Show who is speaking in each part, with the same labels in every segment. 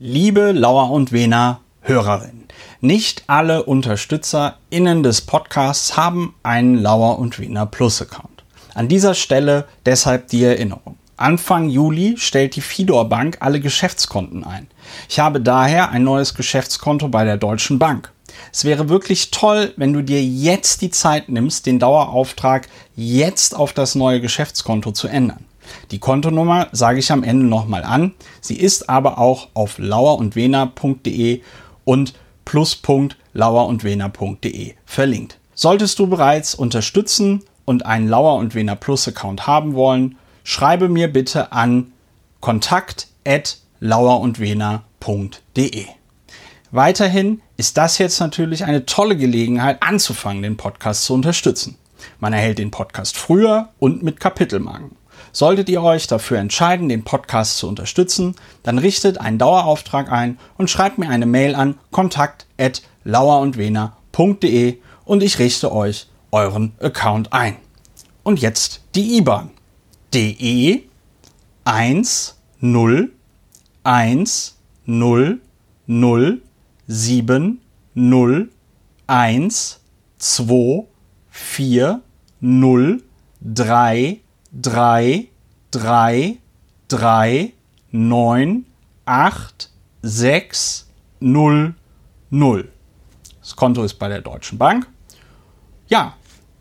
Speaker 1: Liebe Lauer und Wena Hörerinnen, nicht alle UnterstützerInnen des Podcasts haben einen Lauer und Wena Plus Account. An dieser Stelle deshalb die Erinnerung. Anfang Juli stellt die Fidor Bank alle Geschäftskonten ein. Ich habe daher ein neues Geschäftskonto bei der Deutschen Bank. Es wäre wirklich toll, wenn du dir jetzt die Zeit nimmst, den Dauerauftrag jetzt auf das neue Geschäftskonto zu ändern. Die Kontonummer sage ich am Ende nochmal an. Sie ist aber auch auf lauerundwena.de und plus.lauerundwena.de verlinkt. Solltest du bereits unterstützen und einen Lauer und Wena Plus Account haben wollen, schreibe mir bitte an kontakt@lauerundwena.de. Weiterhin ist das jetzt natürlich eine tolle Gelegenheit anzufangen, den Podcast zu unterstützen. Man erhält den Podcast früher und mit Kapitelmarken. Solltet ihr euch dafür entscheiden, den Podcast zu unterstützen, dann richtet einen Dauerauftrag ein und schreibt mir eine Mail an kontakt@lauerundwena.de und ich richte euch euren Account ein. Und jetzt die IBAN. DE 1 0 1 0 0 7 0 1 2 4 0 3 3, 3, 3, 9, 8, 6, 0, 0. Das Konto ist bei der Deutschen Bank. Ja,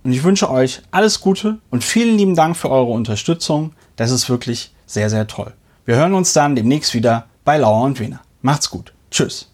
Speaker 1: und ich wünsche euch alles Gute und vielen lieben Dank für eure Unterstützung. Das ist wirklich sehr, sehr toll. Wir hören uns dann demnächst wieder bei Lauer und Wiener. Macht's gut. Tschüss.